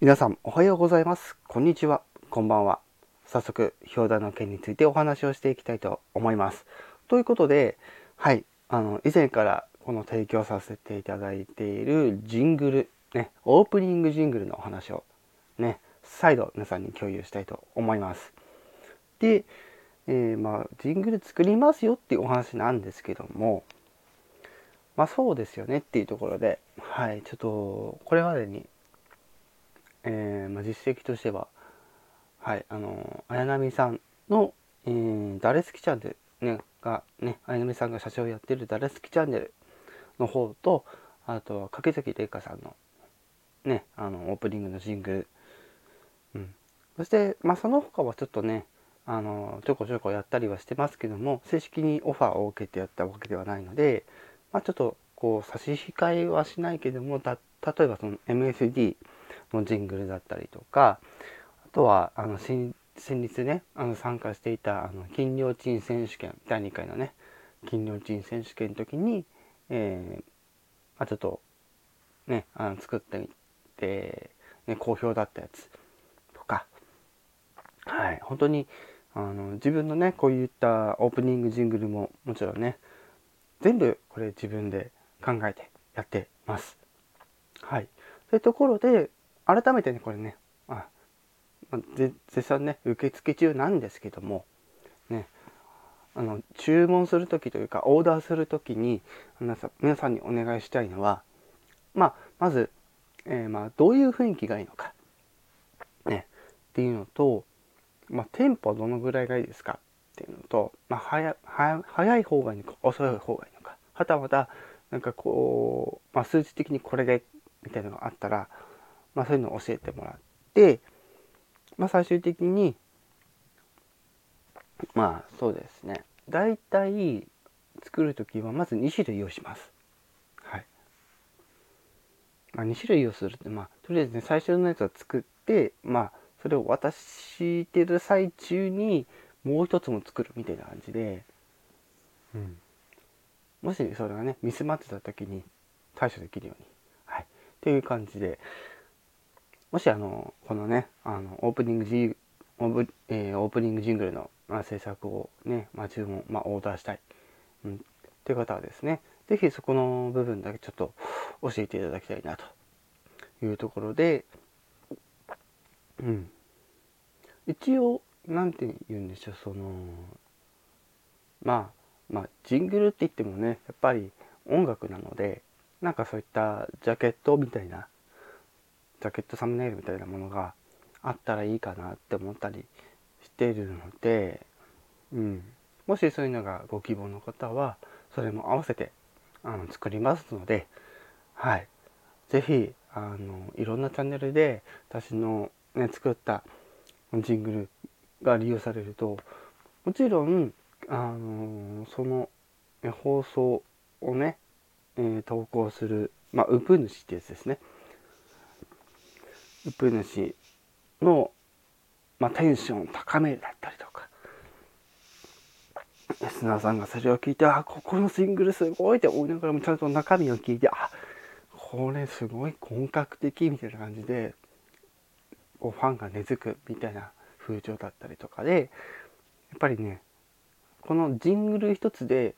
皆さんおはようございます。こんにちは。こんばんは。早速表題の件についてお話をしていきたいと思います。ということではい。あの以前からこの提供させていただいているジングルねオープニングジングルのお話をね再度皆さんに共有したいと思います。で、えー、まあジングル作りますよっていうお話なんですけどもまあそうですよねっていうところで、はい、ちょっとこれまでに、えー、まあ、実績としては、はい、あの、綾波さんの、えー、誰好きチャンネル、ね、が、ね、綾波さんが社長をやってる誰好きチャンネルの方と、あとは掛崎玲香さんの、ね、あの、オープニングのジングル、うん。そして、まあその他はちょっとね、あの、ちょこちょこやったりはしてますけども、正式にオファーを受けてやったわけではないので、まあ、ちょっとこう差し控えはしないけども例えばその MSD のジングルだったりとかあとはあの先日ねあの参加していたあの金量賃選手権第2回のね金量賃選手権の時に、えーまあ、ちょっとねあの作ってみて、ね、好評だったやつとかはい本当にあの自分のねこういったオープニングジングルももちろんね全部これ自分で考えてやってます。はい。というところで、改めてね、これね、あ、ま、絶賛ね、受付中なんですけども、ね、あの、注文する時というか、オーダーする時に、皆さん皆さんにお願いしたいのは、まあ、まず、えー、まあ、どういう雰囲気がいいのか、ね、っていうのと、まあ、テンポどのぐらいがいいですか？っていうのと、まあ、早早い方がいいのか遅い方がいいのか。はたまたなんかこう、まあ、数値的にこれでみたいなのがあったら、まあ、そういうのを教えてもらって、まあ、最終的にまあそうですね。大体作る時はまず2種類をします。はい。まあ、2種類をするって、まあ、とりあえずね最初のやつを作ってまあそれを渡してる最中にもう一つも作るみたいな感じで、うん、もしそれがねミスマッチた時に対処できるように、はい、っていう感じで。もしあのこのねあのオープニングジオープ,、えー、オープニングジングルの、まあ、制作をね、まあ、注文、まあ、オーダーしたい、うん、っていう方はですね是非そこの部分だけちょっと教えていただきたいなというところで、うん、一応何て言うんでしょうそのまあまあジングルって言ってもねやっぱり音楽なのでなんかそういったジャケットみたいなジャケットサムネイルみたいなものがあったらいいかなって思ったりしてるので、うん、もしそういうのがご希望の方はそれも合わせてあの作りますのではい。是非あのいろんなチャンネルで私の、ね、作ったジングルが利用されるともちろん、あのその放送をね、えー、投稿する、まあ、ウプ主ってやつですね。ウプ主の、まあ、テンション高めだったりとか、リスナーさんがそれを聞いて、あ、ここのシングルすごいって思いながらもちゃんと中身を聞いて、あ、これすごい本格的みたいな感じで、こうファンが根付くみたいな風潮だったりとかでやっぱりねこのジングル一つで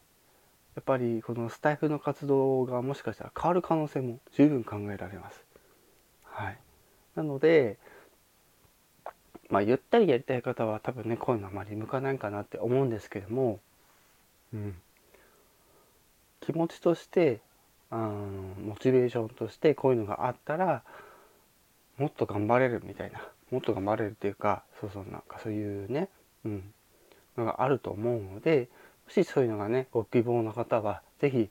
やっぱりこのスタイフの活動がもしかしたら変わる可能性も十分考えられます。はい、なのでまあゆったりやりたい方は多分ねこういうのあまり向かないかなって思うんですけども、うん、気持ちとしてあのモチベーションとしてこういうのがあったらもっと頑張れるみたいなもっと頑張れるっていうかそうそうなんかそういうね、うん、のがあると思うのでもしそういうのがねご希望の方は是非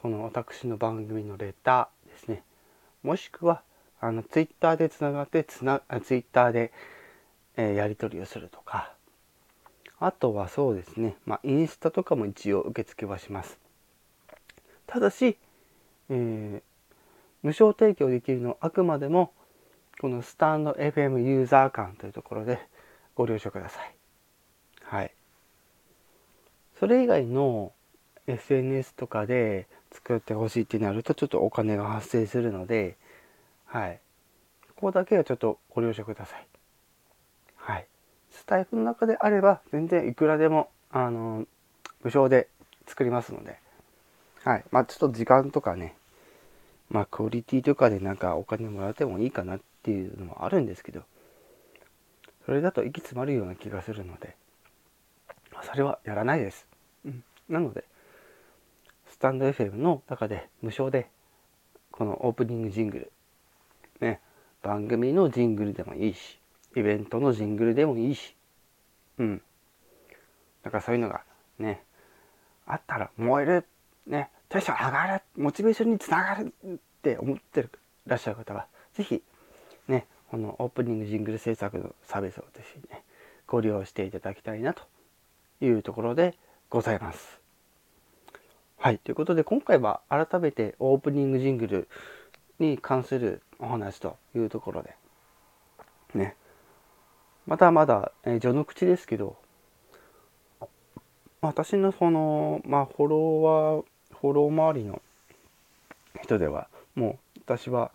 この私の番組のレターですね。もしくはあのツイッターでつながってつなツイッターで、えー、やり取りをするとか。あとはそうですね、まあ、インスタとかも一応受付はします。ただし、えー、無償提供できるのはあくまでもこのスタンド FM ユーザー間というところでご了承ください。はい。それ以外の SNS とかで作ってほしいってなるとちょっとお金が発生するので、はい。ここだけはちょっとご了承ください。はい。スタイフの中であれば全然いくらでも、あの、無償で作りますので、はい。まあちょっと時間とかね、まあクオリティとかでなんかお金もらってもいいかなっていうのもあるんですけど、それだと息詰まるような気がするので、それはやらないです。うん、なので、スタンド FM の中で無償で、このオープニングジングル、ね、番組のジングルでもいいし、イベントのジングルでもいいし、うん。だからそういうのがね、あったら燃える、ね、テンション上がる、モチベーションにつながるって思ってるらっしゃる方は、是非ね、このオープニングジングル制作のサービスをぜひね、ご利用していただきたいなというところでございます。はい。ということで、今回は改めてオープニングジングルに関するお話というところで、ね。まだまだ、え、序の口ですけど、私のその、まあ、フォロワー、フォロー周りの人では、もう私は、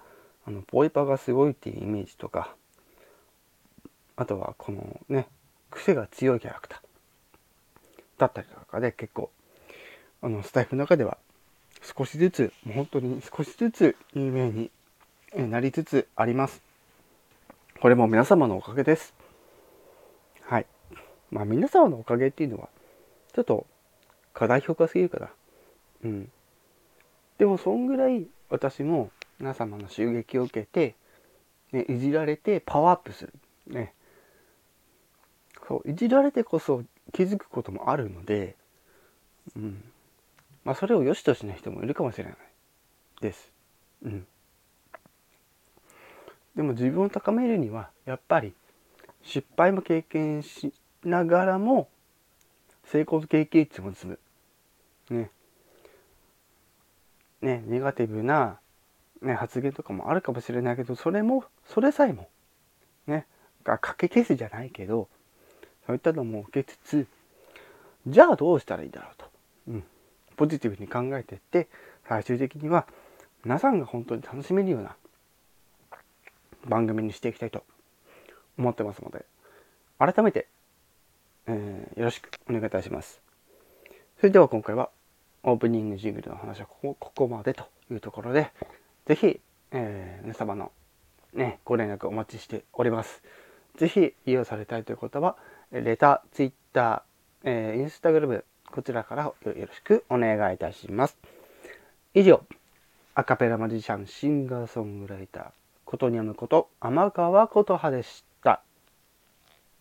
あの、ボイパがすごいっていうイメージとか、あとはこのね、癖が強いキャラクターだったりとかで結構、あの、スタイフの中では少しずつ、もう本当に少しずつ有名になりつつあります。これも皆様のおかげです。はい。まあ皆様のおかげっていうのは、ちょっと過大評価すぎるかな。うん。でもそんぐらい私も皆様の襲撃を受けて、ね、いじられてパワーアップする。ね。そう、いじられてこそ気づくこともあるので、うん。まあそれを良しとしない人もいるかもしれないです。うん。でも自分を高めるにはやっぱり失敗も経験しながらも成功経験値も積む。ね。ね、ネガティブな、ね、発言とかもあるかもしれないけど、それも、それさえも、ね、がかけ消すじゃないけど、そういったのも受けつつ、じゃあどうしたらいいだろうと。うん。ポジティブに考えていって、最終的には皆さんが本当に楽しめるような番組にしていきたいと思ってますので、改めて、えー、よろしくお願いいたします。それでは今回はオープニングジングルの話はここここまでというところで、ぜひ、えー、皆様のね、ご連絡お待ちしております。ぜひ利用されたいという方は、レター、ツイッター、えー、インスタグラム、こちらからよろしくお願いいたします。以上、アカペラマジシャン、シンガーソングライター、ことにゃむこと、天川琴葉でした。